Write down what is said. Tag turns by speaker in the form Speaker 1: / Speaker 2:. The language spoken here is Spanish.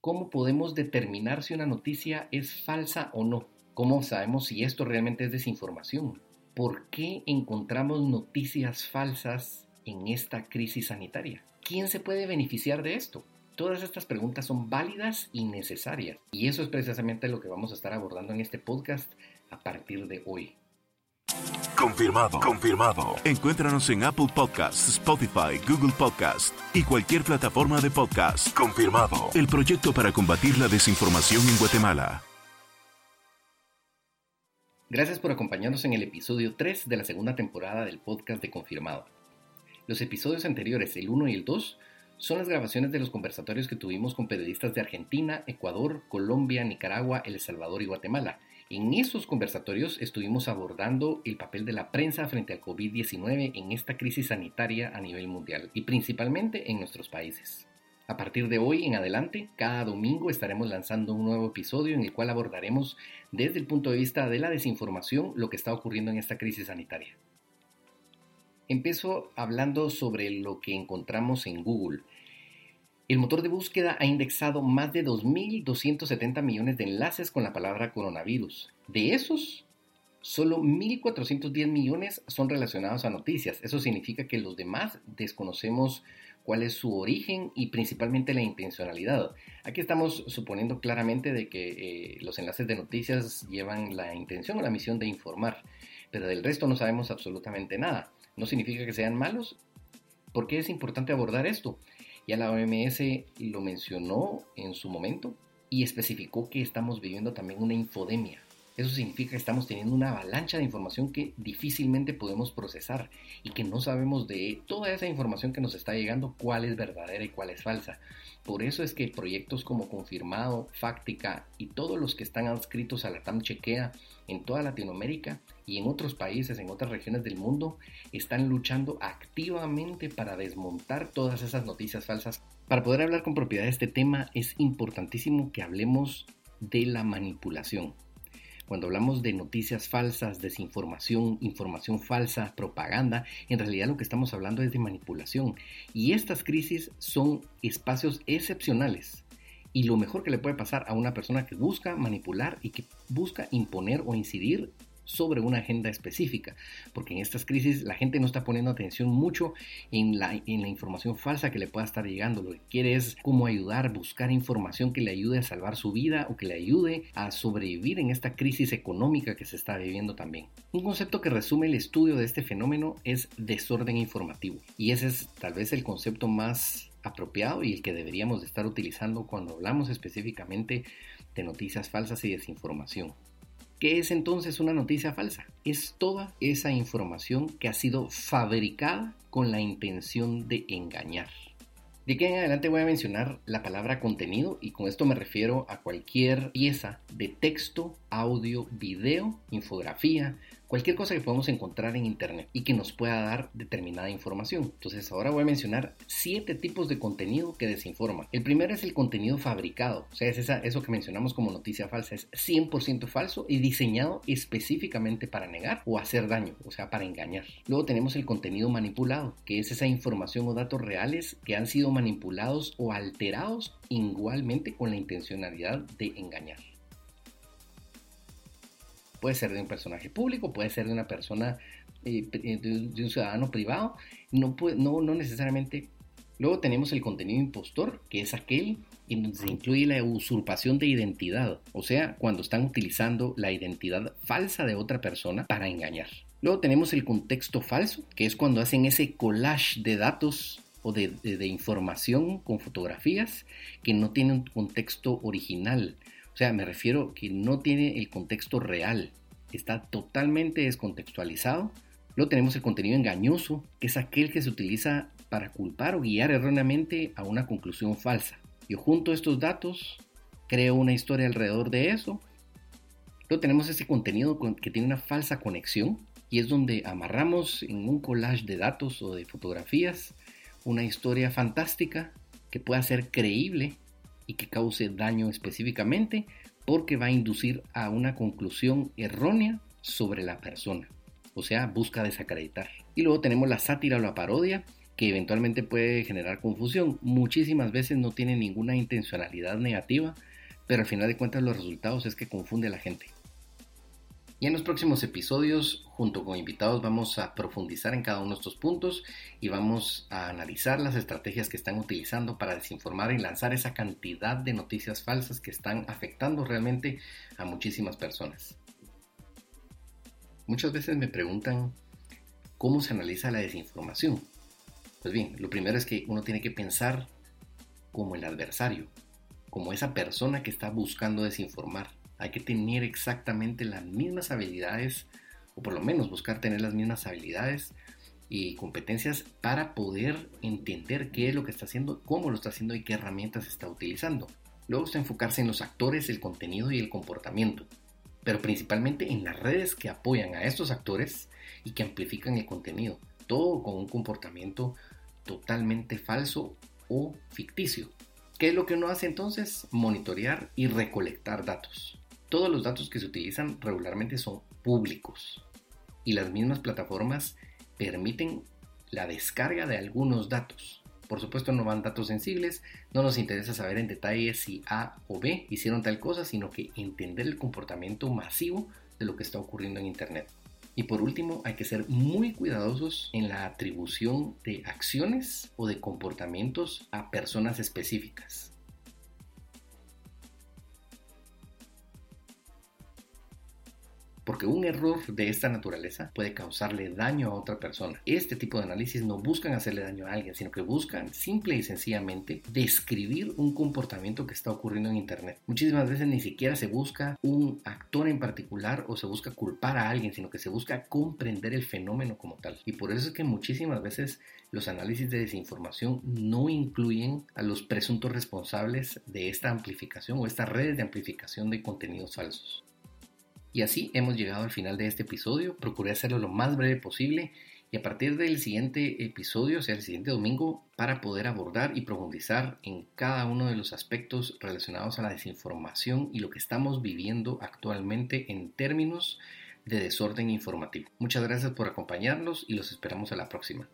Speaker 1: ¿Cómo podemos determinar si una noticia es falsa o no? ¿Cómo sabemos si esto realmente es desinformación? ¿Por qué encontramos noticias falsas en esta crisis sanitaria? ¿Quién se puede beneficiar de esto? Todas estas preguntas son válidas y necesarias. Y eso es precisamente lo que vamos a estar abordando en este podcast a partir de hoy.
Speaker 2: Confirmado, confirmado. Encuéntranos en Apple Podcasts, Spotify, Google Podcasts y cualquier plataforma de podcast. Confirmado. El proyecto para combatir la desinformación en Guatemala.
Speaker 1: Gracias por acompañarnos en el episodio 3 de la segunda temporada del podcast de Confirmado. Los episodios anteriores, el 1 y el 2, son las grabaciones de los conversatorios que tuvimos con periodistas de Argentina, Ecuador, Colombia, Nicaragua, El Salvador y Guatemala en esos conversatorios estuvimos abordando el papel de la prensa frente al COVID-19 en esta crisis sanitaria a nivel mundial y principalmente en nuestros países. A partir de hoy en adelante, cada domingo estaremos lanzando un nuevo episodio en el cual abordaremos desde el punto de vista de la desinformación lo que está ocurriendo en esta crisis sanitaria. Empiezo hablando sobre lo que encontramos en Google el motor de búsqueda ha indexado más de 2.270 millones de enlaces con la palabra coronavirus. De esos, solo 1.410 millones son relacionados a noticias. Eso significa que los demás desconocemos cuál es su origen y principalmente la intencionalidad. Aquí estamos suponiendo claramente de que eh, los enlaces de noticias llevan la intención o la misión de informar, pero del resto no sabemos absolutamente nada. No significa que sean malos. ¿Por qué es importante abordar esto? Ya la OMS lo mencionó en su momento y especificó que estamos viviendo también una infodemia. Eso significa que estamos teniendo una avalancha de información que difícilmente podemos procesar y que no sabemos de toda esa información que nos está llegando cuál es verdadera y cuál es falsa. Por eso es que proyectos como Confirmado, Fáctica y todos los que están adscritos a la TAM Chequea en toda Latinoamérica y en otros países, en otras regiones del mundo, están luchando activamente para desmontar todas esas noticias falsas. Para poder hablar con propiedad de este tema es importantísimo que hablemos de la manipulación. Cuando hablamos de noticias falsas, desinformación, información falsa, propaganda, en realidad lo que estamos hablando es de manipulación. Y estas crisis son espacios excepcionales. Y lo mejor que le puede pasar a una persona que busca manipular y que busca imponer o incidir sobre una agenda específica, porque en estas crisis la gente no está poniendo atención mucho en la, información falsa que le pueda estar llegando, lo que quiere es cómo ayudar, buscar información que le ayude a salvar su vida o que le ayude a sobrevivir en esta crisis económica que se está viviendo también. Un concepto que resume el estudio de este fenómeno es desorden informativo, y ese es tal vez el concepto más apropiado y el que deberíamos de estar utilizando cuando hablamos específicamente de noticias falsas y desinformación. ¿Qué es entonces una noticia falsa? Es toda esa información que ha sido fabricada con la intención de engañar. De aquí en adelante voy a mencionar la palabra contenido y con esto me refiero a cualquier pieza de texto, audio, video, infografía, cualquier cosa que podamos encontrar en Internet y que nos pueda dar determinada información. Entonces ahora voy a mencionar siete tipos de contenido que desinforman. El primero es el contenido fabricado, o sea, es eso que mencionamos como noticia falsa, es 100% falso y diseñado específicamente para negar o hacer daño, o sea, para engañar. Luego tenemos el contenido manipulado, que es esa información o datos reales que han sido manipulados o alterados igualmente con la intencionalidad de engañar. Puede ser de un personaje público, puede ser de una persona, eh, eh, de, un ciudadano privado, no, no, no necesariamente. Luego tenemos el contenido impostor, que es aquel en donde se incluye la usurpación de identidad, o sea, cuando están utilizando la identidad falsa de otra persona para engañar. Luego tenemos el contexto falso, que es cuando hacen ese collage de datos o de, de, información con fotografías que no tienen un contexto original. O sea, me refiero que no tiene el contexto real, está totalmente descontextualizado. Luego tenemos el contenido engañoso, que es aquel que se utiliza para culpar o guiar erróneamente a una conclusión falsa. Yo junto estos datos, creo una historia alrededor de eso. Luego tenemos ese contenido que tiene una falsa conexión y es donde amarramos en un collage de datos o de fotografías una historia fantástica que pueda ser creíble y que cause daño específicamente porque va a inducir a una conclusión errónea sobre la persona. O sea, busca desacreditar. Y luego tenemos la sátira o la parodia, que eventualmente puede generar confusión. Muchísimas veces no tiene ninguna intencionalidad negativa, pero al final de cuentas los resultados es que confunde a la gente. Y en los próximos episodios, junto con invitados, vamos a profundizar en cada uno de estos puntos y vamos a analizar las estrategias que están utilizando para desinformar y lanzar esa cantidad de noticias falsas que están afectando realmente a muchísimas personas. Muchas veces me preguntan cómo se analiza la desinformación. Pues bien, lo primero es que uno tiene que pensar como el adversario, como esa persona que está buscando desinformar hay que tener exactamente las mismas habilidades, o por lo menos buscar tener las mismas habilidades y competencias para poder entender qué es lo que está haciendo, cómo lo está haciendo y qué herramientas está utilizando. Luego está enfocarse en los actores, el contenido y el comportamiento, pero principalmente en las redes que apoyan a estos actores y que amplifican el contenido, todo con un comportamiento totalmente falso o ficticio. ¿Qué es lo que uno hace entonces? Monitorear y recolectar datos. Todos los datos que se utilizan regularmente son públicos y las mismas plataformas permiten la descarga de algunos datos. Por supuesto no van datos sensibles, no nos interesa saber en detalle si A o B hicieron tal cosa, sino que entender el comportamiento masivo de lo que está ocurriendo en Internet. Y por último, hay que ser muy cuidadosos en la atribución de acciones o de comportamientos a personas específicas. Porque un error de esta naturaleza puede causarle daño a otra persona. Este tipo de análisis no buscan hacerle daño a alguien, sino que buscan simple y sencillamente describir un comportamiento que está ocurriendo en Internet. Muchísimas veces ni siquiera se busca un actor en particular o se busca culpar a alguien, sino que se busca comprender el fenómeno como tal. Y por eso es que muchísimas veces los análisis de desinformación no incluyen a los presuntos responsables de esta amplificación o estas redes de amplificación de contenidos falsos. Y así hemos llegado al final de este episodio. Procuré hacerlo lo más breve posible y a partir del siguiente episodio, o sea, el siguiente domingo, para poder abordar y profundizar en cada uno de los aspectos relacionados a la desinformación y lo que estamos viviendo actualmente en términos de desorden informativo. Muchas gracias por acompañarnos y los esperamos a la próxima.